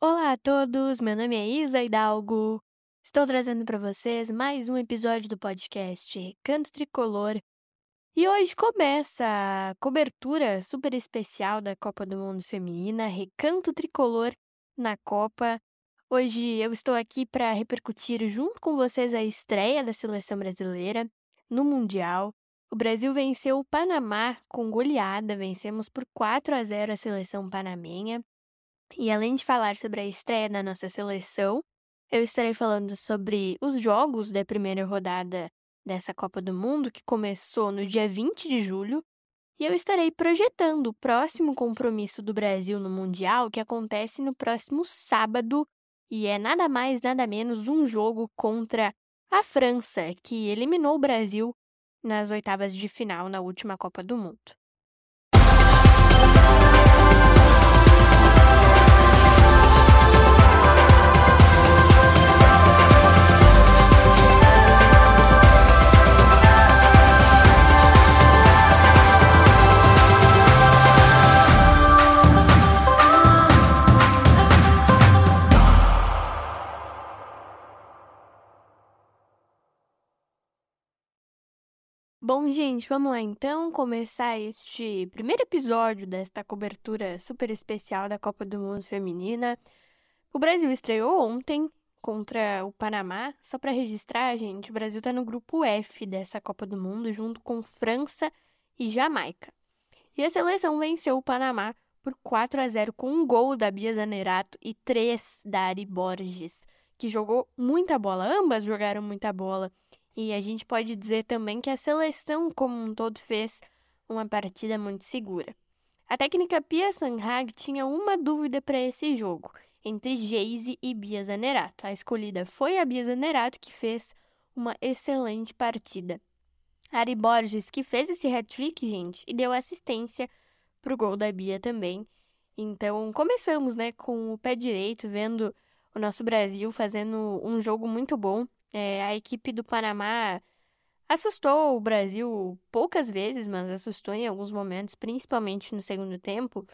Olá a todos, meu nome é Isa Hidalgo. Estou trazendo para vocês mais um episódio do podcast Recanto Tricolor. E hoje começa a cobertura super especial da Copa do Mundo Feminina, Recanto Tricolor na Copa. Hoje eu estou aqui para repercutir junto com vocês a estreia da seleção brasileira no Mundial. O Brasil venceu o Panamá com goleada, vencemos por 4 a 0 a seleção panamenha. E além de falar sobre a estreia da nossa seleção, eu estarei falando sobre os jogos da primeira rodada dessa Copa do Mundo, que começou no dia 20 de julho, e eu estarei projetando o próximo compromisso do Brasil no Mundial, que acontece no próximo sábado, e é nada mais, nada menos um jogo contra a França, que eliminou o Brasil nas oitavas de final na última Copa do Mundo. Bom, gente, vamos lá então começar este primeiro episódio desta cobertura super especial da Copa do Mundo Feminina. O Brasil estreou ontem contra o Panamá. Só para registrar, gente, o Brasil está no grupo F dessa Copa do Mundo, junto com França e Jamaica. E a seleção venceu o Panamá por 4 a 0 com um gol da Bia Zanerato e três da Ari Borges, que jogou muita bola. Ambas jogaram muita bola. E a gente pode dizer também que a seleção como um todo fez uma partida muito segura. A técnica Pia Sanhag tinha uma dúvida para esse jogo, entre Geise e Bia Zanerato. A escolhida foi a Bia Zanerato, que fez uma excelente partida. Ari Borges, que fez esse hat-trick, gente, e deu assistência para o gol da Bia também. Então, começamos, né, com o pé direito, vendo o nosso Brasil fazendo um jogo muito bom. É, a equipe do Panamá assustou o Brasil poucas vezes, mas assustou em alguns momentos, principalmente no segundo tempo.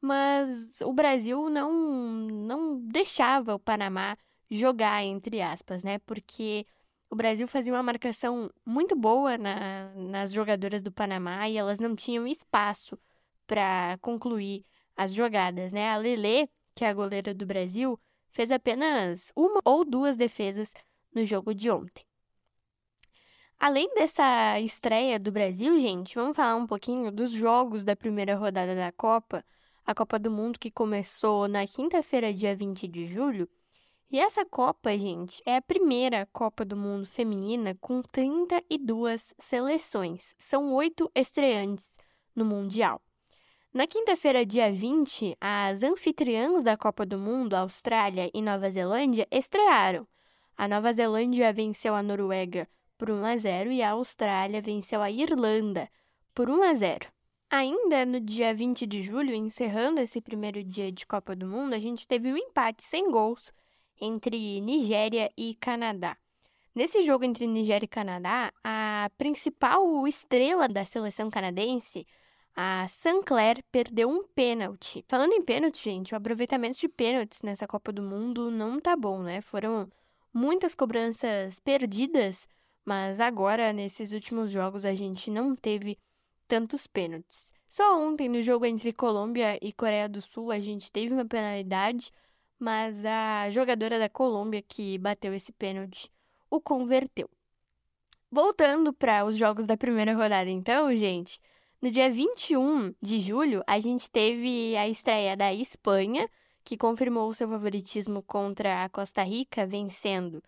Mas o Brasil não, não deixava o Panamá jogar, entre aspas, né? Porque o Brasil fazia uma marcação muito boa na, nas jogadoras do Panamá e elas não tinham espaço para concluir as jogadas, né? A Lele, que é a goleira do Brasil, fez apenas uma ou duas defesas no jogo de ontem. Além dessa estreia do Brasil, gente, vamos falar um pouquinho dos jogos da primeira rodada da Copa, a Copa do Mundo que começou na quinta-feira, dia 20 de julho. E essa Copa, gente, é a primeira Copa do Mundo feminina com 32 seleções. São oito estreantes no Mundial. Na quinta-feira, dia 20, as anfitriãs da Copa do Mundo, Austrália e Nova Zelândia, estrearam. A Nova Zelândia venceu a Noruega por 1 a 0 e a Austrália venceu a Irlanda por 1 a 0. Ainda no dia 20 de julho, encerrando esse primeiro dia de Copa do Mundo, a gente teve um empate sem gols entre Nigéria e Canadá. Nesse jogo entre Nigéria e Canadá, a principal estrela da seleção canadense, a Sinclair, perdeu um pênalti. Falando em pênalti, gente, o aproveitamento de pênaltis nessa Copa do Mundo não tá bom, né? Foram muitas cobranças perdidas, mas agora, nesses últimos jogos, a gente não teve tantos pênaltis. Só ontem, no jogo entre Colômbia e Coreia do Sul, a gente teve uma penalidade, mas a jogadora da Colômbia que bateu esse pênalti o converteu. Voltando para os jogos da primeira rodada, então, gente, no dia 21 de julho, a gente teve a estreia da Espanha que confirmou seu favoritismo contra a Costa Rica, vencendo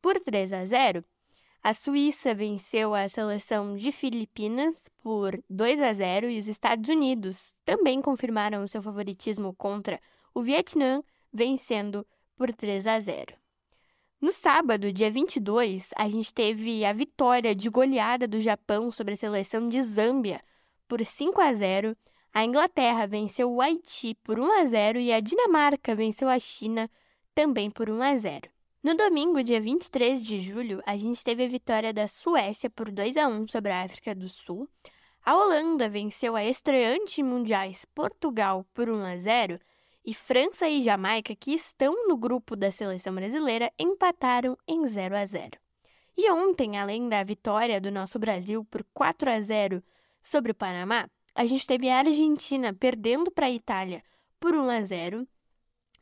por 3 a 0. A Suíça venceu a seleção de Filipinas por 2 a 0 e os Estados Unidos também confirmaram seu favoritismo contra o Vietnã, vencendo por 3 a 0. No sábado, dia 22, a gente teve a vitória de goleada do Japão sobre a seleção de Zâmbia por 5 a 0 a Inglaterra venceu o Haiti por 1 a 0 e a Dinamarca venceu a China também por 1 a 0. No domingo, dia 23 de julho, a gente teve a vitória da Suécia por 2 a 1 sobre a África do Sul. A Holanda venceu a estreante mundiais Portugal por 1 a 0 E França e Jamaica, que estão no grupo da seleção brasileira, empataram em 0 a 0. E ontem, além da vitória do nosso Brasil por 4 a 0 sobre o Panamá, a gente teve a Argentina perdendo para a Itália por 1 a 0.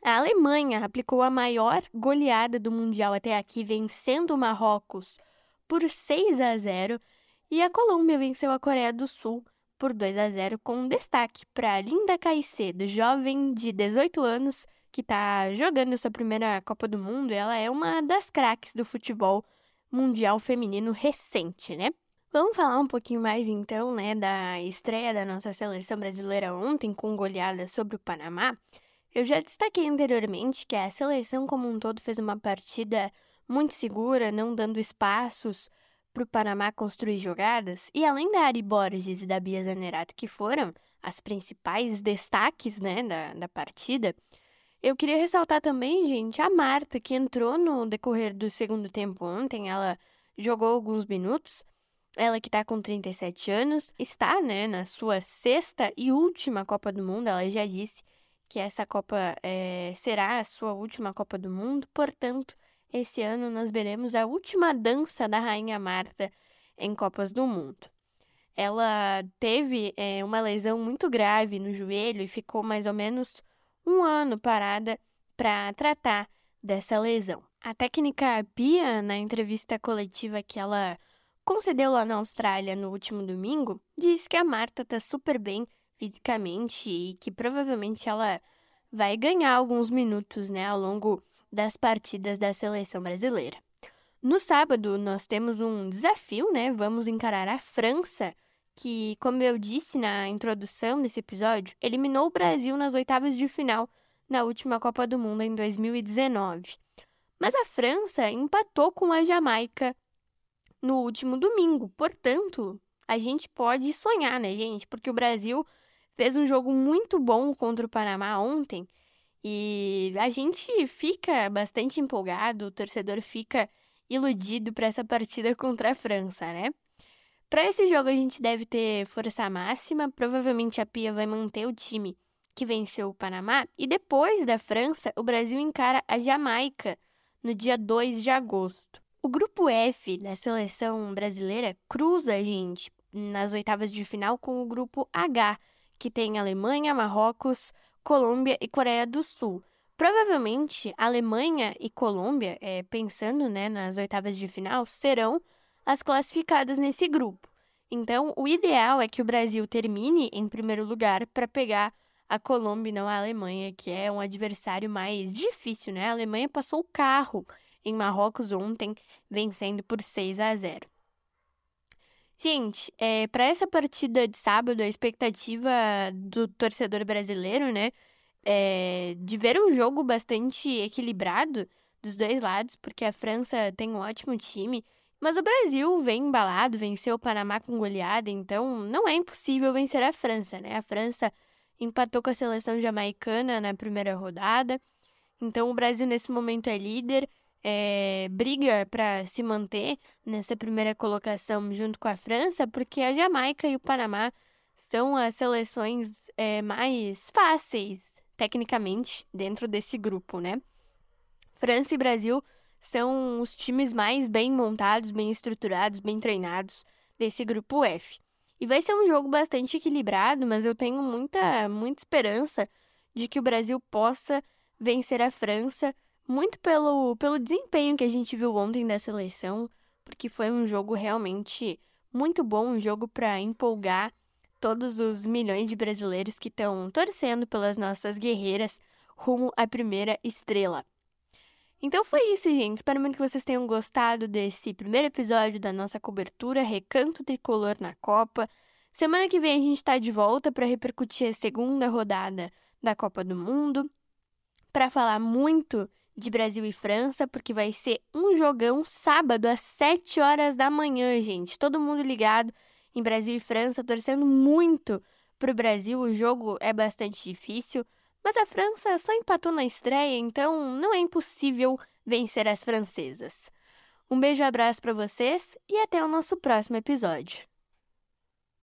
A Alemanha aplicou a maior goleada do Mundial até aqui, vencendo o Marrocos por 6 a 0. E a Colômbia venceu a Coreia do Sul por 2 a 0 com destaque para Linda Caicedo, jovem de 18 anos que está jogando sua primeira Copa do Mundo. Ela é uma das craques do futebol mundial feminino recente, né? Vamos falar um pouquinho mais então, né, da estreia da nossa seleção brasileira ontem com goleada sobre o Panamá. Eu já destaquei anteriormente que a seleção como um todo fez uma partida muito segura, não dando espaços para o Panamá construir jogadas, e além da Ari Borges e da Bia Zanerato, que foram as principais destaques né, da, da partida, eu queria ressaltar também, gente, a Marta, que entrou no decorrer do segundo tempo ontem, ela jogou alguns minutos, ela que está com 37 anos, está né, na sua sexta e última Copa do Mundo, ela já disse que essa Copa é, será a sua última Copa do Mundo, portanto, esse ano nós veremos a última dança da Rainha Marta em Copas do Mundo. Ela teve é, uma lesão muito grave no joelho e ficou mais ou menos um ano parada para tratar dessa lesão. A técnica Pia, na entrevista coletiva que ela concedeu lá na Austrália no último domingo, disse que a Marta está super bem fisicamente e que provavelmente ela vai ganhar alguns minutos né, ao longo das partidas da seleção brasileira. No sábado, nós temos um desafio, né? Vamos encarar a França, que, como eu disse na introdução desse episódio, eliminou o Brasil nas oitavas de final na última Copa do Mundo em 2019. Mas a França empatou com a Jamaica no último domingo. Portanto, a gente pode sonhar, né, gente? Porque o Brasil fez um jogo muito bom contra o Panamá ontem e a gente fica bastante empolgado, o torcedor fica iludido para essa partida contra a França, né? Para esse jogo a gente deve ter força máxima, provavelmente a Pia vai manter o time que venceu o Panamá e depois da França, o Brasil encara a Jamaica no dia 2 de agosto. O grupo F da seleção brasileira cruza gente nas oitavas de final com o grupo H, que tem Alemanha, Marrocos, Colômbia e Coreia do Sul. Provavelmente, Alemanha e Colômbia, é, pensando né, nas oitavas de final, serão as classificadas nesse grupo. Então, o ideal é que o Brasil termine em primeiro lugar para pegar a Colômbia e não a Alemanha, que é um adversário mais difícil, né? A Alemanha passou o carro em Marrocos ontem, vencendo por 6 a 0. Gente, é, para essa partida de sábado, a expectativa do torcedor brasileiro, né, é de ver um jogo bastante equilibrado dos dois lados, porque a França tem um ótimo time, mas o Brasil vem embalado, venceu o Panamá com goleada, então não é impossível vencer a França, né? A França empatou com a seleção jamaicana na primeira rodada, então o Brasil nesse momento é líder é, briga para se manter nessa primeira colocação junto com a França, porque a Jamaica e o Panamá são as seleções é, mais fáceis, tecnicamente, dentro desse grupo, né? França e Brasil são os times mais bem montados, bem estruturados, bem treinados desse grupo F. E vai ser um jogo bastante equilibrado, mas eu tenho muita, muita esperança de que o Brasil possa vencer a França muito pelo, pelo desempenho que a gente viu ontem da seleção, porque foi um jogo realmente muito bom, um jogo para empolgar todos os milhões de brasileiros que estão torcendo pelas nossas guerreiras rumo à primeira estrela. Então foi isso, gente. Espero muito que vocês tenham gostado desse primeiro episódio da nossa cobertura Recanto Tricolor na Copa. Semana que vem a gente está de volta para repercutir a segunda rodada da Copa do Mundo, para falar muito de Brasil e França, porque vai ser um jogão sábado às 7 horas da manhã, gente. Todo mundo ligado em Brasil e França, torcendo muito pro Brasil. O jogo é bastante difícil, mas a França só empatou na estreia, então não é impossível vencer as francesas. Um beijo e abraço para vocês e até o nosso próximo episódio.